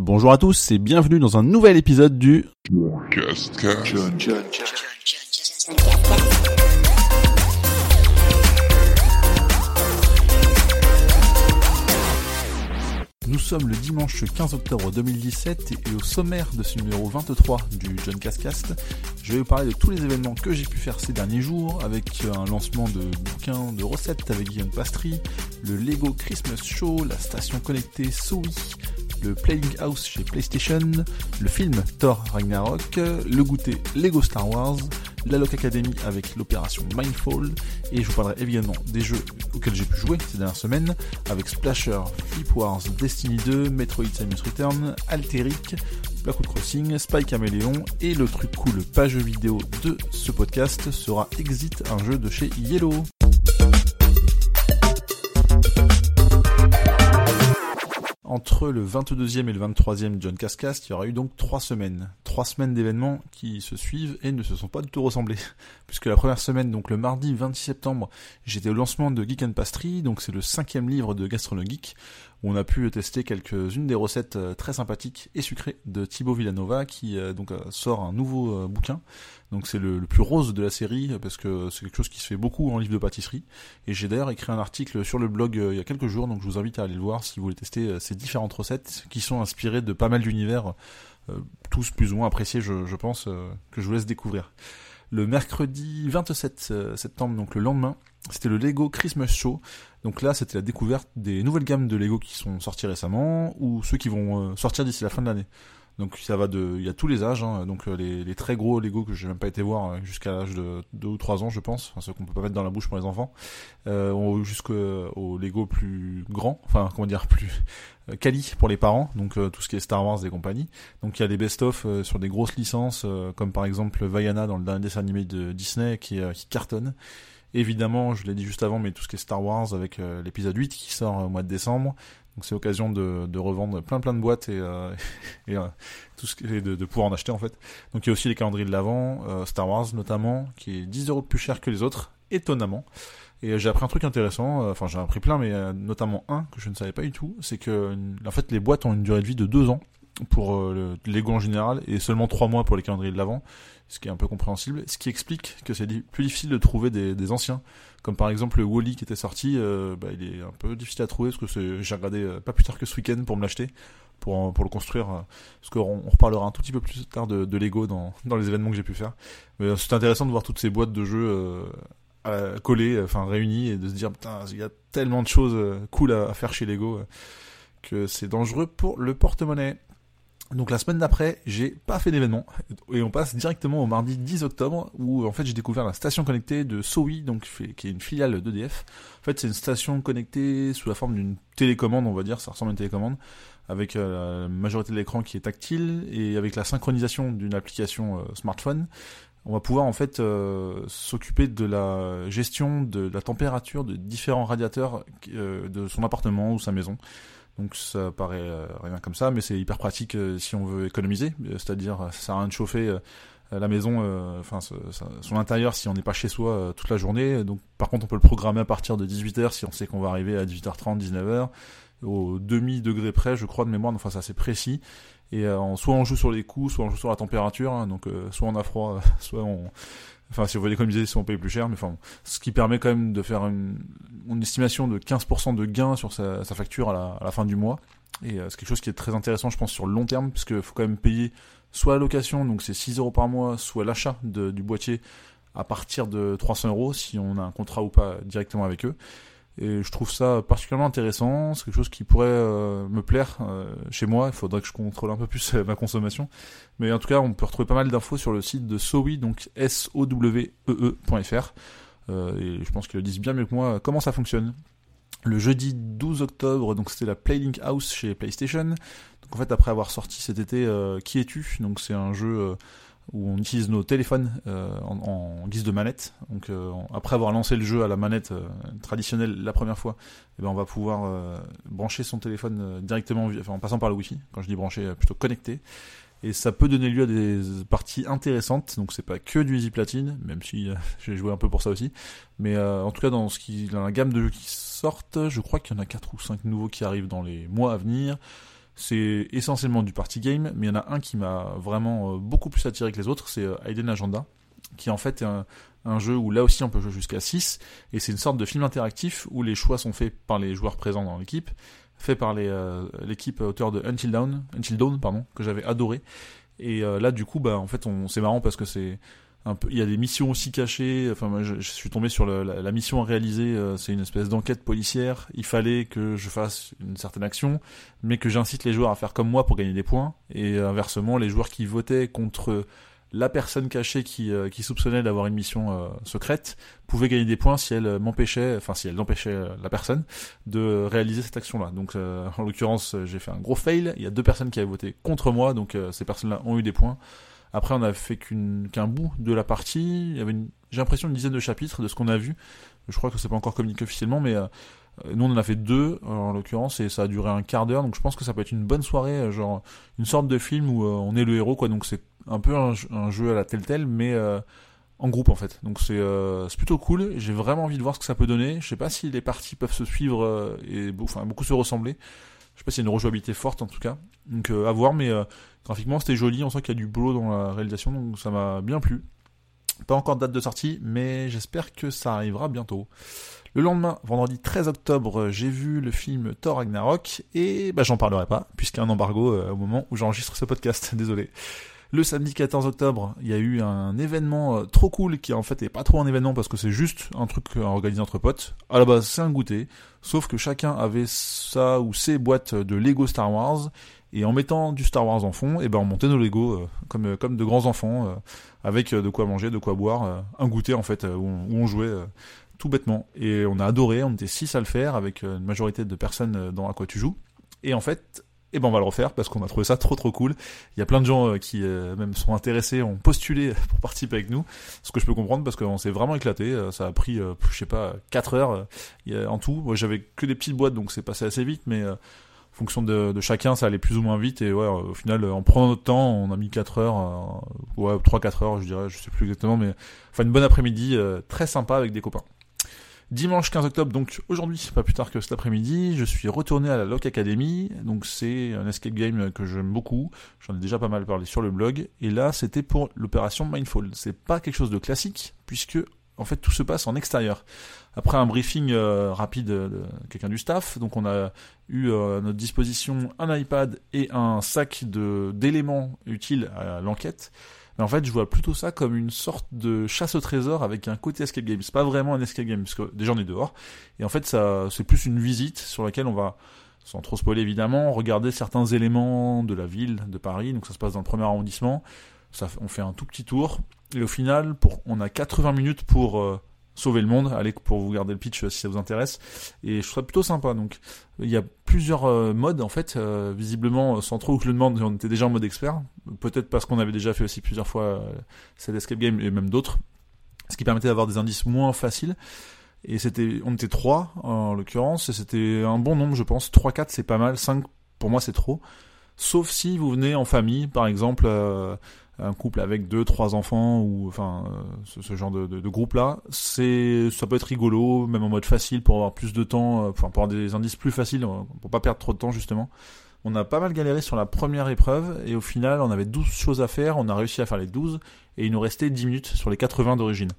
Bonjour à tous et bienvenue dans un nouvel épisode du Nous sommes le dimanche 15 octobre 2017 et au sommaire de ce numéro 23 du John Cascast, je vais vous parler de tous les événements que j'ai pu faire ces derniers jours avec un lancement de bouquins de recettes avec Guillaume Pastry, le Lego Christmas Show, la station connectée Soui, le Playing House chez PlayStation, le film Thor Ragnarok, le goûter Lego Star Wars, la Lock Academy avec l'opération Mindfall, et je vous parlerai évidemment des jeux auxquels j'ai pu jouer ces dernières semaines, avec Splasher, Flip Wars, Destiny 2, Metroid Samus Return, Alteric, Blackwood Crossing, Spy Chameleon, et le truc cool page vidéo de ce podcast sera Exit, un jeu de chez Yellow. Entre le 22e et le 23e John Cascast, il y aura eu donc trois semaines. Trois semaines d'événements qui se suivent et ne se sont pas du tout ressemblés. Puisque la première semaine, donc le mardi 26 septembre, j'étais au lancement de Geek and Pastry, donc c'est le cinquième livre de Gastronomique, où on a pu tester quelques-unes des recettes euh, très sympathiques et sucrées de Thibaut Villanova, qui euh, donc euh, sort un nouveau bouquin. Donc c'est le, plus rose de la série, parce que c'est quelque chose qui se fait beaucoup en livre de pâtisserie. Et j'ai d'ailleurs écrit un article sur le blog il y a quelques jours, donc je vous invite à aller le voir si vous voulez tester ces différentes recettes, qui sont inspirées de pas mal d'univers, tous plus ou moins appréciés, je, pense, que je vous laisse découvrir. Le mercredi 27 septembre, donc le lendemain, c'était le Lego Christmas Show. Donc là, c'était la découverte des nouvelles gammes de Lego qui sont sorties récemment ou ceux qui vont euh, sortir d'ici la fin de l'année. Donc ça va de, il y a tous les âges, hein. donc euh, les, très gros Lego que j'ai même pas été voir euh, jusqu'à l'âge de 2 ou 3 ans, je pense, enfin, ceux qu'on peut pas mettre dans la bouche pour les enfants, euh, jusqu'au Lego plus grand, enfin comment dire plus quali pour les parents, donc tout ce qui est Star Wars et compagnie. Donc il y a des best-of sur des grosses licences, comme par exemple Vaiana dans le dernier dessin animé de Disney qui, qui cartonne. Évidemment, je l'ai dit juste avant, mais tout ce qui est Star Wars avec euh, l'épisode 8 qui sort au mois de décembre. Donc c'est l'occasion de, de, revendre plein plein de boîtes et, euh, et euh, tout ce de, de, pouvoir en acheter en fait. Donc il y a aussi les calendriers de l'avant, Star Wars notamment, qui est 10 euros plus cher que les autres, étonnamment. Et j'ai appris un truc intéressant, enfin j'ai appris plein, mais notamment un que je ne savais pas du tout, c'est que en fait les boîtes ont une durée de vie de 2 ans pour le Lego en général et seulement 3 mois pour les calendriers de l'avant ce qui est un peu compréhensible, ce qui explique que c'est plus difficile de trouver des, anciens, comme par exemple le Wally qui était sorti, euh, bah, il est un peu difficile à trouver parce que j'ai regardé euh, pas plus tard que ce week-end pour me l'acheter, pour, pour le construire, euh, parce qu'on on reparlera un tout petit peu plus tard de, Lego dans, dans les événements que j'ai pu faire. Mais c'est intéressant de voir toutes ces boîtes de jeux collées, enfin réunies, et de se dire putain, il y a tellement de choses cool à faire chez Lego que c'est dangereux pour le porte-monnaie. Donc la semaine d'après, j'ai pas fait d'événement et on passe directement au mardi 10 octobre où en fait j'ai découvert la station connectée de Sowi, donc qui est une filiale d'EDF. En fait, c'est une station connectée sous la forme d'une télécommande, on va dire, ça ressemble à une télécommande avec euh, la majorité de l'écran qui est tactile et avec la synchronisation d'une application euh, smartphone. On va pouvoir en fait euh, s'occuper de la gestion de la température de différents radiateurs de son appartement ou sa maison. Donc ça paraît euh, rien comme ça, mais c'est hyper pratique euh, si on veut économiser. Euh, c'est-à-dire, ça sert à rien de chauffer la maison, enfin son intérieur si on n'est pas chez soi toute la journée. Donc par contre, on peut le programmer à partir de 18h si on sait qu'on va arriver à 18h30, 19h au demi degré près, je crois de mémoire. Enfin, c'est assez précis. Et soit on joue sur les coups, soit on joue sur la température. Hein. donc soit on a froid, soit on Enfin, si on veut économiser, si on paye plus cher, mais enfin, ce qui permet quand même de faire une, estimation de 15% de gain sur sa, facture à la, fin du mois. Et euh, c'est quelque chose qui est très intéressant, je pense, sur le long terme, parce qu'il faut quand même payer soit la location, donc c'est 6 euros par mois, soit l'achat du boîtier à partir de 300 euros, si on a un contrat ou pas directement avec eux. Et je trouve ça particulièrement intéressant. C'est quelque chose qui pourrait euh, me plaire euh, chez moi. Il faudrait que je contrôle un peu plus ma consommation. Mais en tout cas, on peut retrouver pas mal d'infos sur le site de Sowi, donc S-O-W-E-E.fr. Euh, et je pense qu'ils disent bien mieux que moi comment ça fonctionne. Le jeudi 12 octobre, donc c'était la Playlink House chez PlayStation. Donc en fait, après avoir sorti cet été Qui es-tu? Donc c'est un jeu où on utilise nos téléphones euh, en, guise de manette. Donc euh, après avoir lancé le jeu à la manette euh, traditionnelle la première fois, eh ben on va pouvoir brancher son téléphone directement enfin, en passant par le Wi-Fi. Quand je dis brancher, plutôt connecté. Et ça peut donner lieu à des parties intéressantes. Donc c'est pas que du Easy Platine, même si j'ai joué un peu pour ça aussi. Mais en tout cas dans ce qui dans la gamme de jeux qui sortent, je crois qu'il y en a 4 ou 5 nouveaux qui arrivent dans les mois à venir. C'est essentiellement du party game, mais il y en a un qui m'a vraiment beaucoup plus attiré que les autres, c'est Hidden Agenda, qui en fait est un, jeu où là aussi on peut jouer jusqu'à 6, et c'est une sorte de film interactif où les choix sont faits par les joueurs présents dans l'équipe, fait par l'équipe auteur de Until Dawn, Until Dawn pardon, que j'avais adoré. Et là du coup bah en fait on c'est marrant parce que c'est il y a des missions aussi cachées. Enfin, moi, je, suis tombé sur la, mission à réaliser. Euh, c'est une espèce d'enquête policière. Il fallait que je fasse une certaine action, mais que j'incite les joueurs à faire comme moi pour gagner des points. Et inversement, les joueurs qui votaient contre la personne cachée qui, euh, soupçonnait d'avoir une mission euh, secrète pouvaient gagner des points si elle m'empêchait, enfin si elle empêchait la personne de réaliser cette action-là. Donc en l'occurrence, j'ai fait un gros fail. Il y a deux personnes qui avaient voté contre moi, donc ces personnes-là ont eu des points. Après, on a fait qu'un bout de la partie. Il y avait, j'ai l'impression, une dizaine de chapitres de ce qu'on a vu. Je crois que c'est pas encore communiqué officiellement, mais euh, nous on en a fait deux en l'occurrence et ça a duré un quart d'heure. Donc je pense que ça peut être une bonne soirée, euh, genre une sorte de film où euh, on est le héros, quoi. Donc c'est un peu un, jeu à la telle telle, mais en groupe en fait. Donc c'est plutôt cool. J'ai vraiment envie de voir ce que ça peut donner. Je sais pas si les parties peuvent se suivre et enfin beaucoup se ressembler. Je sais pas y a une rejouabilité forte en tout cas. Donc à voir, mais Graphiquement, c'était joli, on sent qu'il y a du boulot dans la réalisation, donc ça m'a bien plu. Pas encore de date de sortie, mais j'espère que ça arrivera bientôt. Le lendemain, vendredi 13 octobre, j'ai vu le film Thor Ragnarok, et bah, j'en parlerai pas, puisqu'il y a un embargo euh, au moment où j'enregistre ce podcast, désolé. Le samedi 14 octobre, il y a eu un événement euh, trop cool qui en fait est pas trop un événement parce que c'est juste un truc à organiser entre potes. À la base, c'est un goûter, sauf que chacun avait sa ou ses boîtes de Lego Star Wars et en mettant du Star Wars en fond, et eh ben on montait nos Lego euh, comme euh, comme de grands enfants avec de quoi manger, de quoi boire, un goûter en fait où on, jouait tout bêtement et on a adoré, on était six à le faire avec une majorité de personnes dans à quoi tu joues. Et en fait, et eh ben on va le refaire parce qu'on a trouvé ça trop trop cool. Il y a plein de gens euh, qui euh, même sont intéressés, ont postulé pour participer avec nous, ce que je peux comprendre parce qu'on s'est vraiment éclaté. Euh, ça a pris, je sais pas, 4 heures en tout. J'avais que des petites boîtes donc c'est passé assez vite, mais en fonction de, de, chacun ça allait plus ou moins vite et ouais au final en prenant notre temps on a mis 4 heures, ouais 3-4 heures je dirais, je sais plus exactement, mais enfin une bonne après-midi très sympa avec des copains. Dimanche 15 octobre, donc aujourd'hui, pas plus tard que cet après-midi, je suis retourné à la Lock Academy. Donc c'est un escape game que j'aime beaucoup. J'en ai déjà pas mal parlé sur le blog. Et là, c'était pour l'opération Mindfall. C'est pas quelque chose de classique, puisque en fait tout se passe en extérieur. Après un briefing euh, rapide de quelqu'un du staff, donc on a eu euh, à notre disposition un iPad et un sac d'éléments utiles à l'enquête. Mais en fait, je vois plutôt ça comme une sorte de chasse au trésor avec un côté escape game. C'est pas vraiment un escape game, parce que déjà on est dehors. Et en fait, c'est plus une visite sur laquelle on va, sans trop spoiler évidemment, regarder certains éléments de la ville de Paris. Donc ça se passe dans le premier arrondissement. On fait un tout petit tour. Et au final, pour, on a 80 minutes pour euh, sauver le monde. Allez, pour vous garder le pitch si ça vous intéresse. Et je ça plutôt sympa. Donc, il y a plusieurs euh, modes, en fait, euh, visiblement, sans trop que je le demande, on était déjà en mode expert. Peut-être parce qu'on avait déjà fait aussi plusieurs fois euh, cette escape game et même d'autres. Ce qui permettait d'avoir des indices moins faciles. Et c'était, on était trois, en l'occurrence, et c'était un bon nombre, je pense. 3-4, c'est pas mal. 5, pour moi, c'est trop. Sauf si vous venez en famille, par exemple, un couple avec deux, trois enfants ou enfin euh, ce, genre de, groupe là, c'est ça peut être rigolo, même en mode facile pour avoir plus de temps, euh, pour avoir des indices plus faciles, euh, pour pas perdre trop de temps justement. On a pas mal galéré sur la première épreuve et au final on avait 12 choses à faire, on a réussi à faire les 12 et il nous restait 10 minutes sur les 80 d'origine.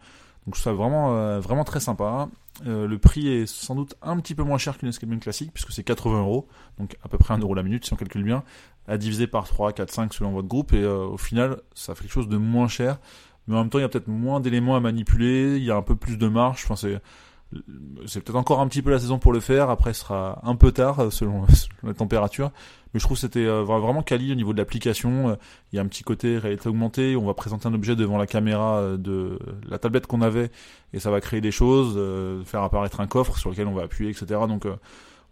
Donc ça vraiment vraiment très sympa. Le prix est sans doute un petit peu moins cher qu'une escape classique puisque c'est 80 euros, donc à peu près 1 euro la minute si on calcule bien. À diviser par 3, 4, 5 selon votre groupe, et euh, au final, ça fait quelque chose de moins cher, mais en même temps, il y a peut-être moins d'éléments à manipuler, il y a un peu plus de marge, enfin, c'est, c'est peut-être encore un petit peu la saison pour le faire, après ce sera un peu tard euh, selon, la température, mais je trouve que c'était euh, vraiment quali au niveau de l'application, il y a un petit côté réalité augmentée, on va présenter un objet devant la caméra de la tablette qu'on avait, et ça va créer des choses, faire apparaître un coffre sur lequel on va appuyer, etc. Donc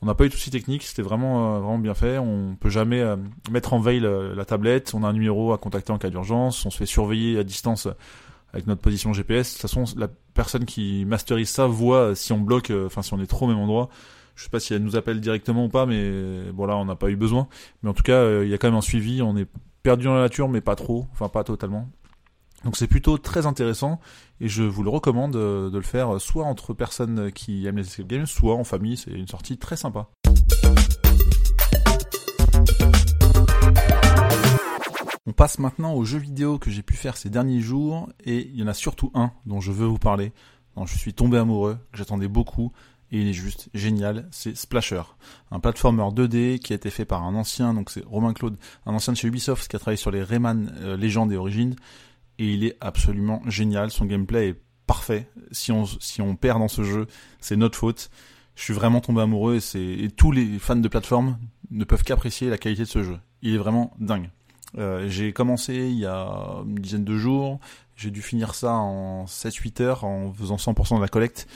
on n'a pas eu de soucis techniques, c'était vraiment euh, vraiment bien fait. On peut jamais euh, mettre en veille la, tablette. On a un numéro à contacter en cas d'urgence. On se fait surveiller à distance avec notre position GPS. De toute façon, la personne qui masterise ça voit si on bloque, euh, enfin si on est trop au même endroit. Je sais pas si elle nous appelle directement ou pas, mais bon là on n'a pas eu besoin. Mais en tout cas, il y a quand même un suivi. On est perdu dans la nature, mais pas trop, enfin pas totalement. Donc c'est plutôt très intéressant et je vous le recommande euh, de le faire soit entre personnes qui aiment les escape games, soit en famille, c'est une sortie très sympa. Passe maintenant aux jeux vidéo que j'ai pu faire ces derniers jours, et il y en a surtout un dont je veux vous parler, dont je suis tombé amoureux, que j'attendais beaucoup, et il est juste génial, c'est Splasher, un platformer 2D qui a été fait par un ancien, donc c'est Romain Claude, un ancien de chez Ubisoft qui a travaillé sur les Rayman euh, Legends et Origins, et il est absolument génial, son gameplay est parfait, si on, si on perd dans ce jeu, c'est notre faute, je suis vraiment tombé amoureux et, et tous les fans de plateforme ne peuvent qu'apprécier la qualité de ce jeu, il est vraiment dingue. Euh, j'ai commencé il y a une dizaine de jours, j'ai dû finir ça en 7-8 heures en faisant 100% de la collecte,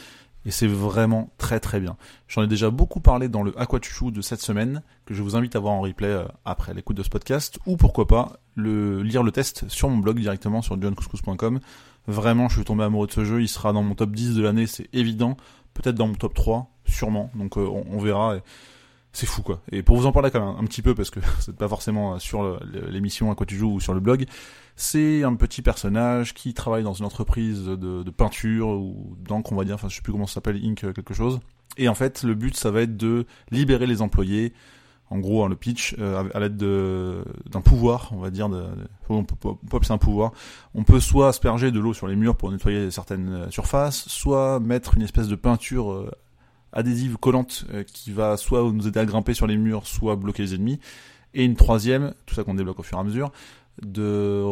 et c'est vraiment très très bien. J'en ai déjà beaucoup parlé dans le Aquachuchu de cette semaine, que je vous invite à voir en replay euh, après l'écoute de ce podcast, ou pourquoi pas le, lire le test sur mon blog directement sur johncouscous.com. Vraiment, je suis tombé amoureux de ce jeu, il sera dans mon top 10 de l'année, c'est évident, peut-être dans mon top 3, sûrement, donc euh, on, verra. C'est fou quoi. Et pour vous en parler quand même un petit peu, parce que c'est pas forcément sur l'émission à quoi tu joues ou sur le blog, c'est un petit personnage qui travaille dans une entreprise de, peinture ou d'encre, on va dire, enfin je sais plus comment ça s'appelle, Ink euh, quelque chose. Et en fait, le but, ça va être de libérer les employés. En gros, hein, le pitch, euh, à l'aide d'un pouvoir, on va dire, on peut ça un pouvoir. On peut soit asperger de l'eau sur les murs pour nettoyer certaines euh, surfaces, soit mettre une espèce de peinture adhésive collante qui va soit nous aider à grimper sur les murs, soit bloquer les ennemis. Et une troisième, tout ça qu'on débloque au fur et à mesure, de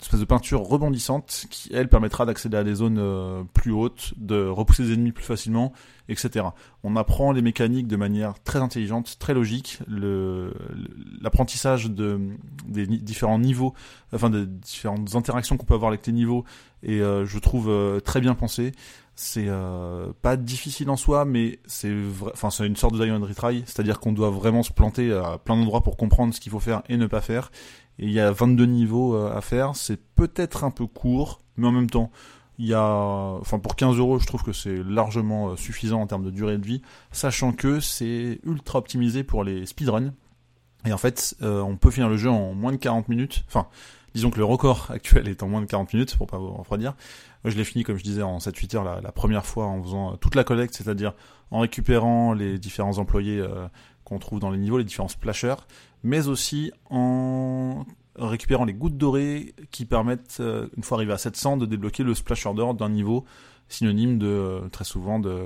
espèce de peinture rebondissante qui elle permettra d'accéder à des zones euh, plus hautes, de repousser les ennemis plus facilement, etc. On apprend les mécaniques de manière très intelligente, très logique. L'apprentissage de des différents niveaux, enfin des différentes interactions qu'on peut avoir avec les niveaux, et euh, je trouve euh, très bien pensé. C'est pas difficile en soi, mais c'est enfin c'est une sorte de die and retry, c'est-à-dire qu'on doit vraiment se planter à plein d'endroits pour comprendre ce qu'il faut faire et ne pas faire et il y a 22 niveaux euh, à faire. C'est peut-être un peu court, mais en même temps, il y a, enfin pour 15 euros, je trouve que c'est largement euh, suffisant en termes de durée de vie, sachant que c'est ultra optimisé pour les speedruns. Et en fait, euh, on peut finir le jeu en moins de 40 minutes. Enfin, disons que le record actuel est en moins de 40 minutes, pour pas vous refroidir. Moi, je l'ai fini, comme je disais, en 7-8 heures la, la, première fois en faisant toute la collecte, c'est-à-dire en récupérant les différents employés qu'on trouve dans les niveaux, les différents splashers, mais aussi en récupérant les gouttes dorées qui permettent, euh, une fois arrivé à 700, de débloquer le splash order d'un niveau synonyme de, euh, très souvent, de,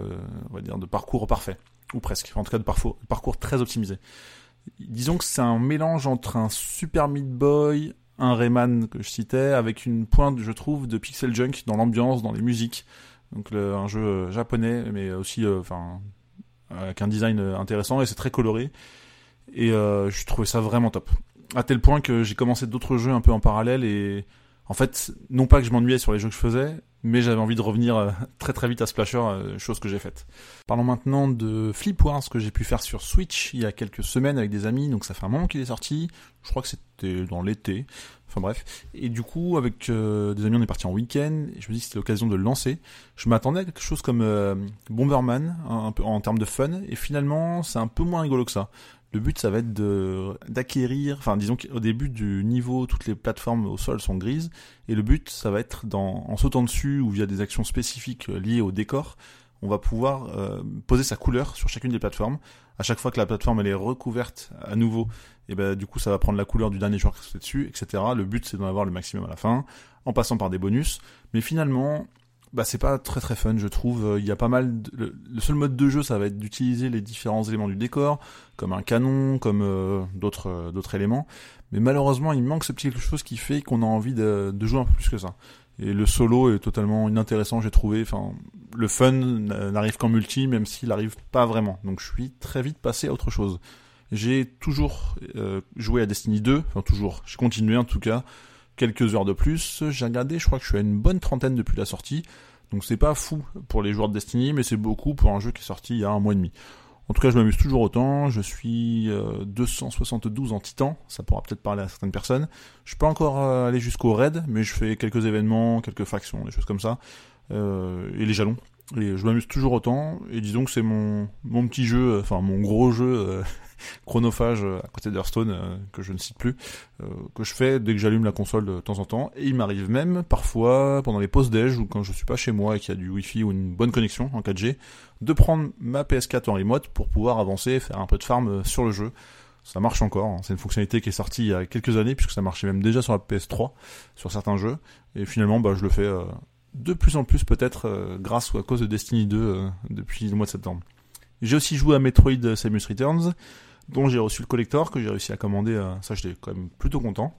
on va dire, de parcours parfait. Ou presque. En tout cas, de parcours, très optimisé. Disons que c'est un mélange entre un Super Meat Boy, un Rayman que je citais, avec une pointe, je trouve, de pixel junk dans l'ambiance, dans les musiques. Donc un jeu japonais, mais aussi, euh, enfin, avec un design intéressant et c'est très coloré. Et euh, je trouvais ça vraiment top. À tel point que j'ai commencé d'autres jeux un peu en parallèle et en fait, non pas que je m'ennuyais sur les jeux que je faisais, mais j'avais envie de revenir euh, très très vite à Splasher, euh, chose que j'ai faite. Parlons maintenant de Flip Wars que j'ai pu faire sur Switch il y a quelques semaines avec des amis, donc ça fait un moment qu'il est sorti, je crois que c'était dans l'été, enfin bref. Et du coup, avec des amis, on est parti en week-end, et je me dis que c'était l'occasion de le lancer. Je m'attendais à quelque chose comme Bomberman, peu en termes de fun, et finalement, c'est un peu moins rigolo que ça. Le but, ça va être d'acquérir, enfin disons qu'au début du niveau, toutes les plateformes au sol sont grises, et le but, ça va être dans, en sautant dessus ou via des actions spécifiques euh, liées au décor, on va pouvoir euh, poser sa couleur sur chacune des plateformes. À chaque fois que la plateforme elle est recouverte à nouveau, et ben du coup ça va prendre la couleur du dernier joueur qui est dessus, etc. Le but c'est d'en avoir le maximum à la fin, en passant par des bonus. Mais finalement, bah c'est pas très très fun je trouve. Il y a pas mal le, seul mode de jeu ça va être d'utiliser les différents éléments du décor comme un canon comme euh, d'autres euh, d'autres éléments. Mais malheureusement il manque ce petit quelque chose qui fait qu'on a envie de, de, jouer un peu plus que ça. Et le solo est totalement inintéressant j'ai trouvé. Enfin le fun n'arrive qu'en multi même s'il arrive pas vraiment. Donc je suis très vite passé à autre chose. J'ai toujours euh, joué à Destiny 2 enfin toujours. J'ai continué en tout cas quelques heures de plus. J'ai regardé, je crois que je suis à une bonne trentaine depuis la sortie. Donc c'est pas fou pour les joueurs de Destiny, mais c'est beaucoup pour un jeu qui est sorti il y a un mois et demi. En tout cas, je m'amuse toujours autant. Je suis 272 euh, en titan. Ça pourra peut-être parler à certaines personnes. Je peux encore euh, aller jusqu'au raid, mais je fais quelques événements, quelques factions, des choses comme ça. Euh, et les jalons. Et je m'amuse toujours autant. Et disons que c'est mon, mon petit jeu, enfin mon gros jeu chronophage euh, à côté d'Hearthstone, euh, que je ne cite plus, euh, que je fais dès que j'allume la console de temps en temps. Et il m'arrive même parfois, pendant les pauses déj ou quand je suis pas chez moi et qu'il y a du wifi ou une bonne connexion en 4G, de prendre ma PS4 en remote pour pouvoir avancer, faire un peu de farm sur le jeu. ça marche encore. Hein. C'est une fonctionnalité qui est sortie il y a quelques années, puisque ça marchait même déjà sur la PS3, sur certains jeux. Et finalement, bah, je le fais de plus en plus, peut-être grâce ou à cause de Destiny 2 euh, depuis le mois de septembre. J'ai aussi joué à Metroid Samus Returns, dont j'ai reçu le collector, que j'ai réussi à commander. ça, j'étais quand même plutôt content.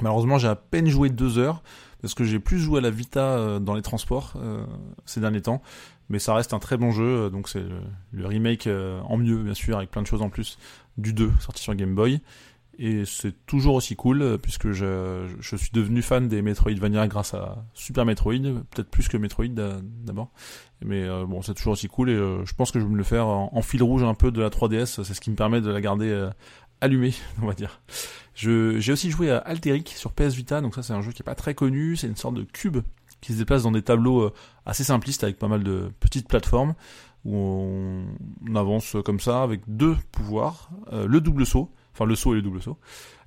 Malheureusement, j'ai à peine joué deux heures, parce que j'ai plus joué à la Vita dans les transports ces derniers temps mais ça reste un très bon jeu. Donc c'est le, remake en mieux, bien sûr, avec plein de choses en plus du 2 sorti sur Game Boy. Et c'est toujours aussi cool, euh, puisque je, je, suis devenu fan des Metroidvania grâce à Super Metroid, peut-être plus que Metroid d'abord. Mais euh, bon, c'est toujours aussi cool, et euh, je pense que je vais me le faire en, fil rouge un peu de la 3DS, c'est ce qui me permet de la garder allumée, on va dire. J'ai aussi joué à Alteric sur PS Vita, donc ça c'est un jeu qui est pas très connu, c'est une sorte de cube qui se déplace dans des tableaux assez simplistes avec pas mal de petites plateformes où on, avance comme ça avec deux pouvoirs, euh, le double saut, enfin le saut et le double saut,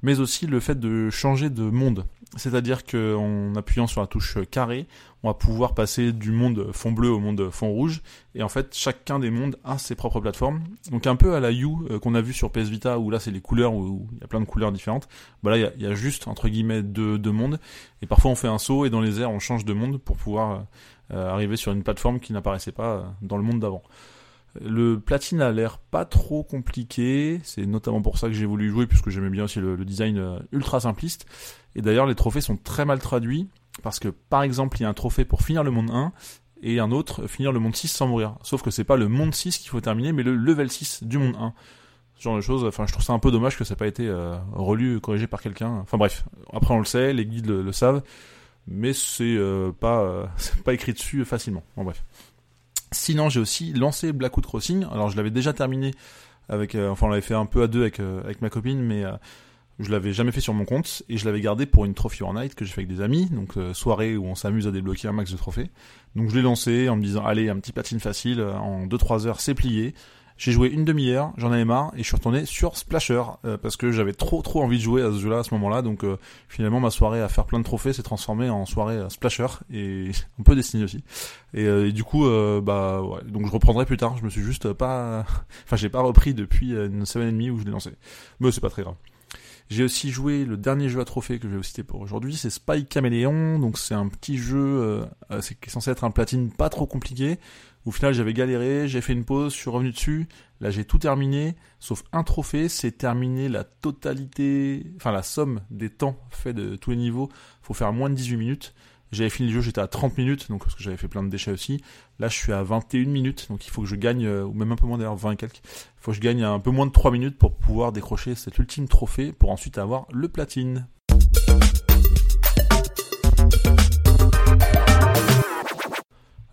mais aussi le fait de changer de monde. C'est-à-dire qu'en appuyant sur la touche carré, on va pouvoir passer du monde fond bleu au monde fond rouge, et en fait chacun des mondes a ses propres plateformes. Donc un peu à la U euh, qu'on a vu sur PS Vita, où là c'est les couleurs, où il y a plein de couleurs différentes. Bah là il y, a, juste entre guillemets deux, mondes, et parfois on fait un saut et dans les airs on change de monde pour pouvoir euh, arriver sur une plateforme qui n'apparaissait pas euh, dans le monde d'avant. Le platine a l'air pas trop compliqué, c'est notamment pour ça que j'ai voulu jouer puisque j'aimais bien aussi le, design euh, ultra simpliste. Et d'ailleurs les trophées sont très mal traduits parce que par exemple il y a un trophée pour finir le monde 1 et un autre finir le monde 6 sans mourir. Sauf que c'est pas le monde 6 qu'il faut terminer mais le level 6 du monde 1. Ce genre de choses, enfin je trouve ça un peu dommage que ça n'ait pas été relu, corrigé par quelqu'un. Enfin bref, après on le sait, les guides le savent mais c'est euh, pas euh, écrit dessus facilement. Bon bref. Sinon, j'ai aussi lancé Blackwood Crossing. Alors, je l'avais déjà terminé avec, euh, enfin, on l'avait fait un peu à deux avec avec ma copine, mais je l'avais jamais fait sur mon compte et je l'avais gardé pour une Trophy Night que j'ai fait avec des amis, donc soirée où on s'amuse à débloquer un max de trophées. Donc je l'ai lancé en me disant allez un petit platine facile en 2-3 heures c'est plié. J'ai joué une demi-heure, j'en avais marre et je suis retourné sur Splasher euh, parce que j'avais trop trop envie de jouer à ce jeu-là à ce moment-là. Donc euh, finalement ma soirée à faire plein de trophées s'est transformée en soirée à Splasher et un peu Destiny aussi. Et, euh, du coup bah ouais, donc je reprendrai plus tard. Je me suis juste pas, enfin j'ai pas repris depuis une semaine et demie où je l'ai lancé. Mais c'est pas très grave. J'ai aussi joué le dernier jeu à trophée que je vais vous citer pour aujourd'hui, c'est Spy Caméléon. Donc c'est un petit jeu, c'est censé être un platine pas trop compliqué au final, j'avais galéré, j'ai fait une pause, je suis revenu dessus. Là, j'ai tout terminé, sauf un trophée, c'est terminer la totalité, enfin la somme des temps faits de tous les niveaux. Faut faire moins de 18 minutes. J'avais fini le jeu, j'étais à 30 minutes, donc parce que j'avais fait plein de déchets aussi. Là, je suis à 21 minutes, donc il faut que je gagne, euh, ou même un peu moins d'ailleurs, 20 et quelques. Il faut que je gagne un peu moins de 3 minutes pour pouvoir décrocher cet ultime trophée, pour ensuite avoir le platine.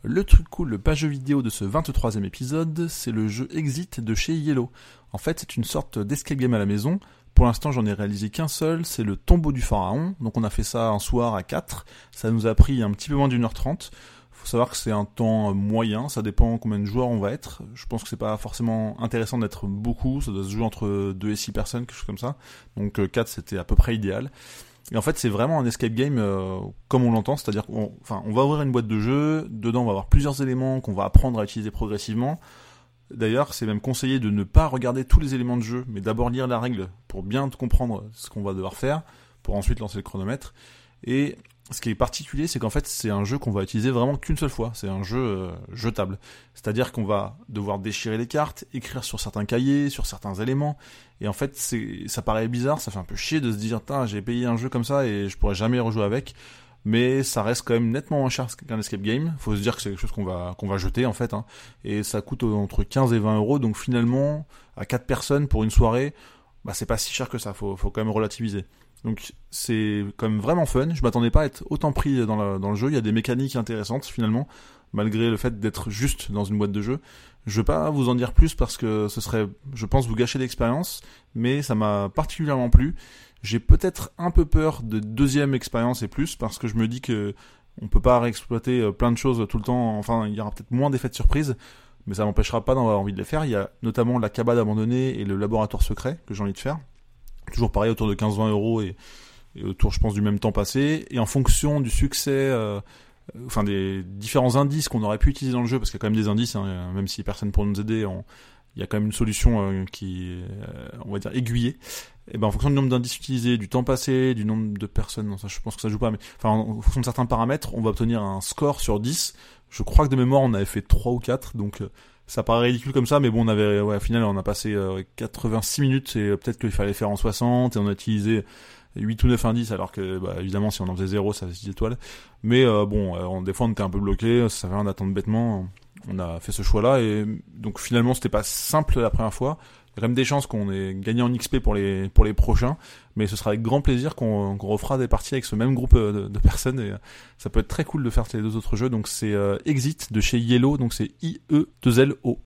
Le truc cool, le page vidéo de ce 23e épisode, c'est le jeu Exit de chez Yellow. En fait, c'est une sorte d'escape game à la maison. Pour l'instant, j'en ai réalisé qu'un seul, c'est le tombeau du pharaon. Donc on a fait ça un soir à 4. Ça nous a pris un petit peu moins d'une heure trente. Faut savoir que c'est un temps moyen, ça dépend combien de joueurs on va être. Je pense que c'est pas forcément intéressant d'être beaucoup, ça doit se jouer entre 2 et 6 personnes, quelque chose comme ça. Donc 4 euh, c'était à peu près idéal. Et en fait, c'est vraiment un escape game euh, comme on l'entend, c'est-à-dire qu'on on va ouvrir une boîte de jeu, dedans on va avoir plusieurs éléments qu'on va apprendre à utiliser progressivement. D'ailleurs, c'est même conseillé de ne pas regarder tous les éléments de jeu, mais d'abord lire la règle pour bien comprendre ce qu'on va devoir faire, pour ensuite lancer le chronomètre. Et ce qui est particulier, c'est qu'en fait, c'est un jeu qu'on va utiliser vraiment qu'une seule fois. C'est un jeu euh, jetable. C'est-à-dire qu'on va devoir déchirer les cartes, écrire sur certains cahiers, sur certains éléments. Et en fait, ça paraît bizarre, ça fait un peu chier de se dire, j'ai payé un jeu comme ça et je pourrais jamais rejouer avec. Mais ça reste quand même nettement moins cher qu'un escape game. Faut se dire que c'est quelque chose qu'on va, qu'on va jeter, en fait. Hein. Et ça coûte entre 15 et 20 euros. Donc finalement, à 4 personnes pour une soirée, bah, c'est pas si cher que ça. Faut, faut quand même relativiser. Donc c'est quand même vraiment fun. Je m'attendais pas à être autant pris dans, dans, le jeu. Il y a des mécaniques intéressantes finalement, malgré le fait d'être juste dans une boîte de jeu. Je vais pas vous en dire plus parce que ce serait, je pense, vous gâcher l'expérience, mais ça m'a particulièrement plu. J'ai peut-être un peu peur de deuxième expérience et plus parce que je me dis que on peut pas réexploiter euh, plein de choses tout le temps. Enfin, il y aura peut-être moins d'effets de surprise, mais ça m'empêchera pas d'avoir envie de les faire. Il y a notamment la cabane abandonnée et le laboratoire secret que j'ai envie de faire toujours pareil autour de 15-20 euros et, autour je pense du même temps passé et en fonction du succès euh, enfin des différents indices qu'on aurait pu utiliser dans le jeu parce qu'il y a quand même des indices hein, même si personne pour nous aider il y a quand même une solution qui est, on va dire, aiguillée. Et ben en fonction du nombre d'indices utilisés, du temps passé, du nombre de personnes, non, ça je pense que ça joue pas, mais enfin en fonction de certains paramètres, on va obtenir un score sur 10. Je crois que de mémoire on avait fait 3 ou 4, donc ça paraît ridicule comme ça, mais bon, on avait, ouais, au final, on a passé 86 minutes et peut-être qu'il fallait faire en 60 et on a utilisé 8 ou 9 indices, alors que, bah, évidemment, si on en faisait 0, ça fait 6 étoiles. Mais euh, bon, euh, on, des fois, on était un peu bloqué, ça fait rien d'attendre bêtement. On a fait ce choix-là, et donc finalement, c'était pas simple la première fois. Quand même des chances qu'on ait gagné en XP pour les, pour les prochains, mais ce sera avec grand plaisir qu'on refera des parties avec ce même groupe euh, de, personnes, et ça peut être très cool de faire ces deux autres jeux. Donc c'est Exit de chez Yellow, donc c'est I-E-2-L-O.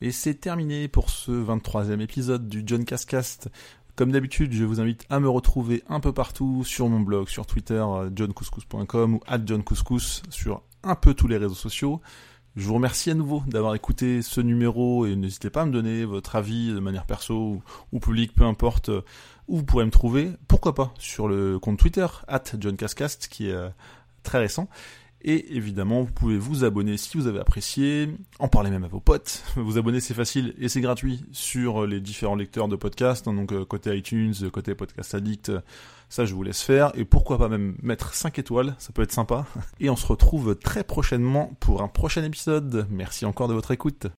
Et c'est terminé pour ce 23e épisode du John Cascast. Comme d'habitude, je vous invite à me retrouver un peu partout sur mon blog, sur Twitter, euh, johncouscous.com ou at johncouscous sur un peu tous les réseaux sociaux. Je vous remercie à nouveau d'avoir écouté ce numéro et n'hésitez pas à me donner votre avis de manière perso ou, public, peu importe euh, où vous pourrez me trouver. Pourquoi pas sur le compte Twitter, at johncascast, qui est euh, très récent. Et évidemment, vous pouvez vous abonner si vous avez apprécié, en parler même à vos potes. Vous abonner, c'est facile et c'est gratuit sur les différents lecteurs de podcasts, hein, donc euh, côté iTunes, côté Podcast Addict, ça je vous laisse faire. Et pourquoi pas même mettre 5 étoiles, ça peut être sympa. Et on se retrouve très prochainement pour un prochain épisode. Merci encore de votre écoute.